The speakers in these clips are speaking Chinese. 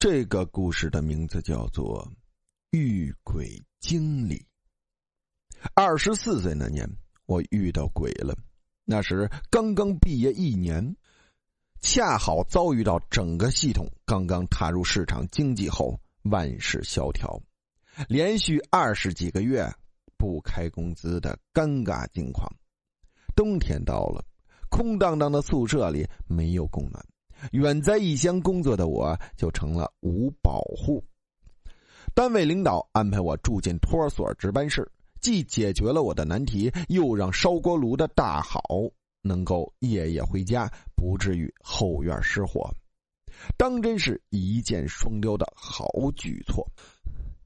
这个故事的名字叫做《遇鬼经历》。二十四岁那年，我遇到鬼了。那时刚刚毕业一年，恰好遭遇到整个系统刚刚踏入市场经济后，万事萧条，连续二十几个月不开工资的尴尬境况。冬天到了，空荡荡的宿舍里没有供暖。远在异乡工作的我，就成了无保户。单位领导安排我住进托儿所值班室，既解决了我的难题，又让烧锅炉的大好能够夜夜回家，不至于后院失火。当真是一箭双雕的好举措。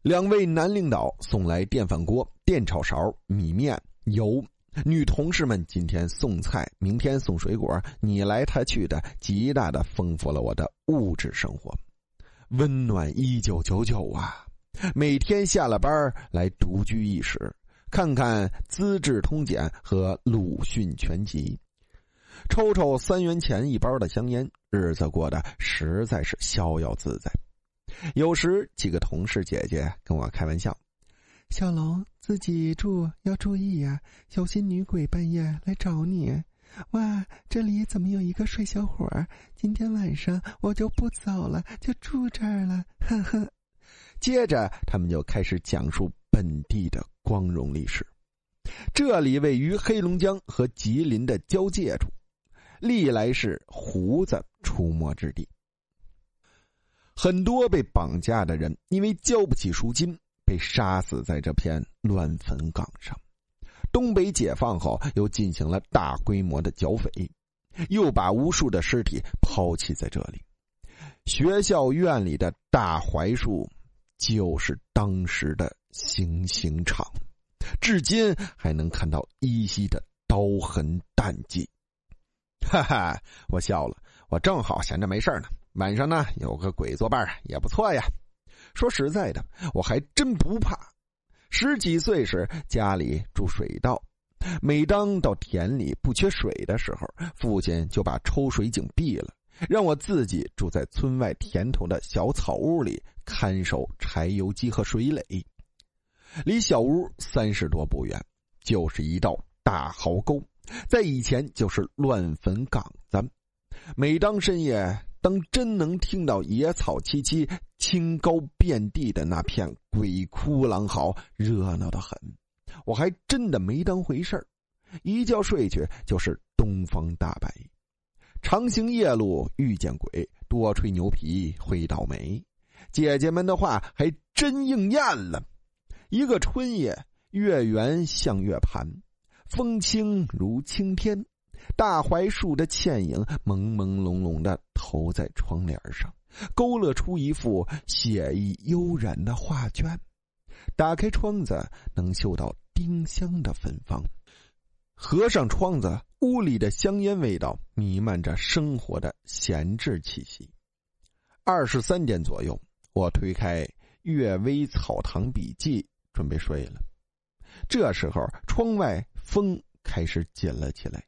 两位男领导送来电饭锅、电炒勺、米面、油。女同事们今天送菜，明天送水果，你来他去的，极大的丰富了我的物质生活，温暖一九九九啊！每天下了班来独居一室，看看《资治通鉴》和《鲁迅全集》，抽抽三元钱一包的香烟，日子过得实在是逍遥自在。有时几个同事姐姐跟我开玩笑。小龙自己住要注意呀，小心女鬼半夜来找你。哇，这里怎么有一个帅小伙？今天晚上我就不走了，就住这儿了。呵呵。接着，他们就开始讲述本地的光荣历史。这里位于黑龙江和吉林的交界处，历来是胡子出没之地。很多被绑架的人因为交不起赎金。被杀死在这片乱坟岗上。东北解放后，又进行了大规模的剿匪，又把无数的尸体抛弃在这里。学校院里的大槐树，就是当时的行刑场，至今还能看到依稀的刀痕弹迹。哈哈，我笑了，我正好闲着没事呢，晚上呢有个鬼作伴也不错呀。说实在的，我还真不怕。十几岁时，家里住水稻，每当到田里不缺水的时候，父亲就把抽水井闭了，让我自己住在村外田头的小草屋里，看守柴油机和水垒。离小屋三十多步远，就是一道大壕沟，在以前就是乱坟岗子。每当深夜。当真能听到野草萋萋、青蒿遍地的那片鬼哭狼嚎，热闹的很，我还真的没当回事儿。一觉睡去就是东方大白。常行夜路遇见鬼，多吹牛皮会倒霉。姐姐们的话还真应验了。一个春夜，月圆像月盘，风轻如青天。大槐树的倩影朦朦胧胧的投在窗帘上，勾勒出一幅写意悠然的画卷。打开窗子，能嗅到丁香的芬芳；合上窗子，屋里的香烟味道弥漫着生活的闲置气息。二十三点左右，我推开《阅微草堂笔记》，准备睡了。这时候，窗外风开始紧了起来。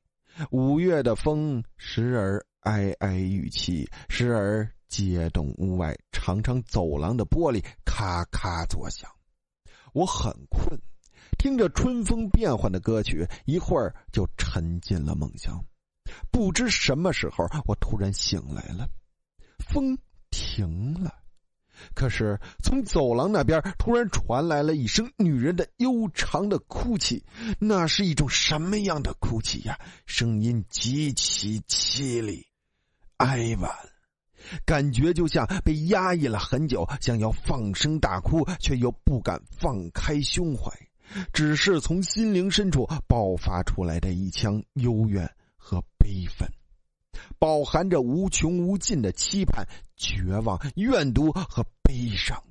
五月的风时而哀哀欲泣，时而揭动屋外长长走廊的玻璃咔咔作响。我很困，听着春风变幻的歌曲，一会儿就沉进了梦乡。不知什么时候，我突然醒来了，风停了。可是，从走廊那边突然传来了一声女人的悠长的哭泣，那是一种什么样的哭泣呀？声音极其凄厉、哀婉，感觉就像被压抑了很久，想要放声大哭，却又不敢放开胸怀，只是从心灵深处爆发出来的一腔幽怨和悲愤。饱含着无穷无尽的期盼、绝望、怨毒和悲伤，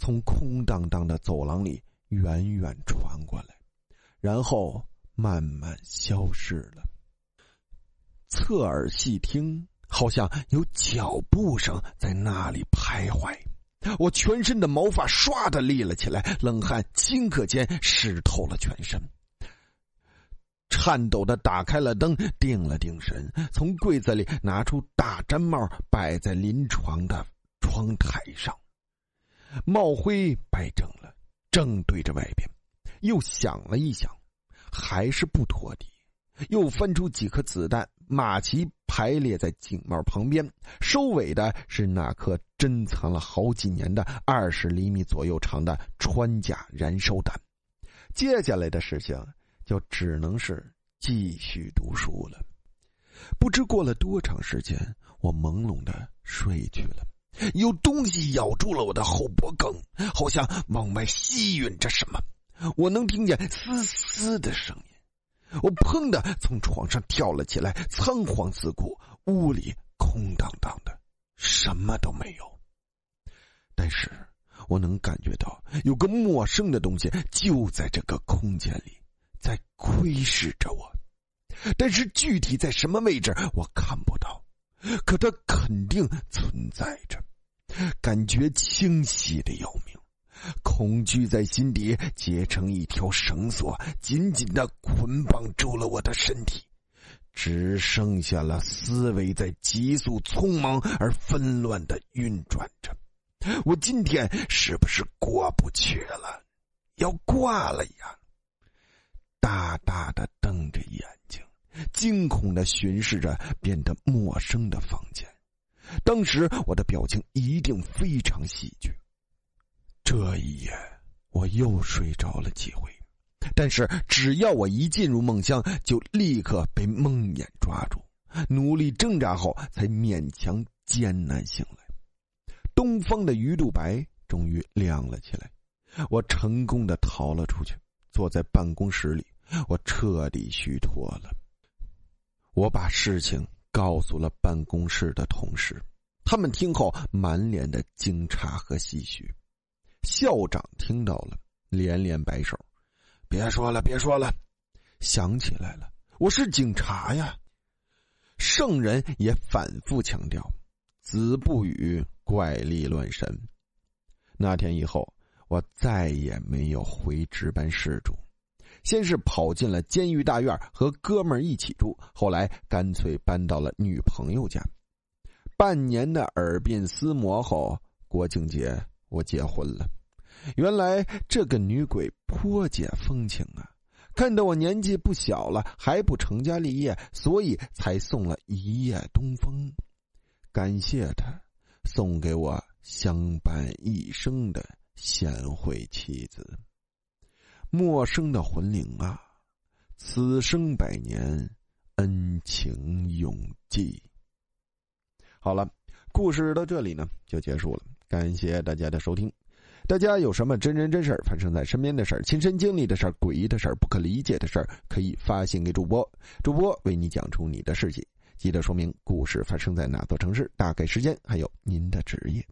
从空荡荡的走廊里远远传过来，然后慢慢消失了。侧耳细听，好像有脚步声在那里徘徊。我全身的毛发唰的立了起来，冷汗顷刻间湿透了全身。颤抖的打开了灯，定了定神，从柜子里拿出大毡帽，摆在临床的窗台上。帽徽摆正了，正对着外边，又想了一想，还是不妥地，又翻出几颗子弹，马齐排列在警帽旁边，收尾的是那颗珍藏了好几年的二十厘米左右长的穿甲燃烧弹。接下来的事情就只能是继续读书了。不知过了多长时间，我朦胧的睡去了。有东西咬住了我的后脖梗，好像往外吸吮着什么。我能听见嘶嘶的声音。我砰的从床上跳了起来，仓皇四顾，屋里空荡荡的，什么都没有。但是我能感觉到有个陌生的东西就在这个空间里，在窥视着我。但是具体在什么位置，我看不到。可它肯定存在着，感觉清晰的要命，恐惧在心底结成一条绳索，紧紧的捆绑住了我的身体，只剩下了思维在急速、匆忙而纷乱的运转着。我今天是不是过不去了？要挂了呀！大大的瞪着。惊恐的巡视着变得陌生的房间，当时我的表情一定非常喜剧。这一夜我又睡着了几回，但是只要我一进入梦乡，就立刻被梦魇抓住，努力挣扎后才勉强艰难醒来。东方的鱼肚白终于亮了起来，我成功的逃了出去，坐在办公室里，我彻底虚脱了。我把事情告诉了办公室的同事，他们听后满脸的惊诧和唏嘘。校长听到了，连连摆手：“别说了，别说了，想起来了，我是警察呀。”圣人也反复强调：“子不语怪力乱神。”那天以后，我再也没有回值班室住。先是跑进了监狱大院，和哥们儿一起住。后来干脆搬到了女朋友家。半年的耳鬓厮磨后，国庆节我结婚了。原来这个女鬼颇解风情啊！看到我年纪不小了，还不成家立业，所以才送了一夜东风。感谢她送给我相伴一生的贤惠妻子。陌生的魂灵啊，此生百年恩情永记。好了，故事到这里呢就结束了，感谢大家的收听。大家有什么真人真事发生在身边的事儿、亲身经历的事儿、诡异的事儿、不可理解的事儿，可以发信给主播，主播为你讲出你的事迹。记得说明故事发生在哪座城市、大概时间，还有您的职业。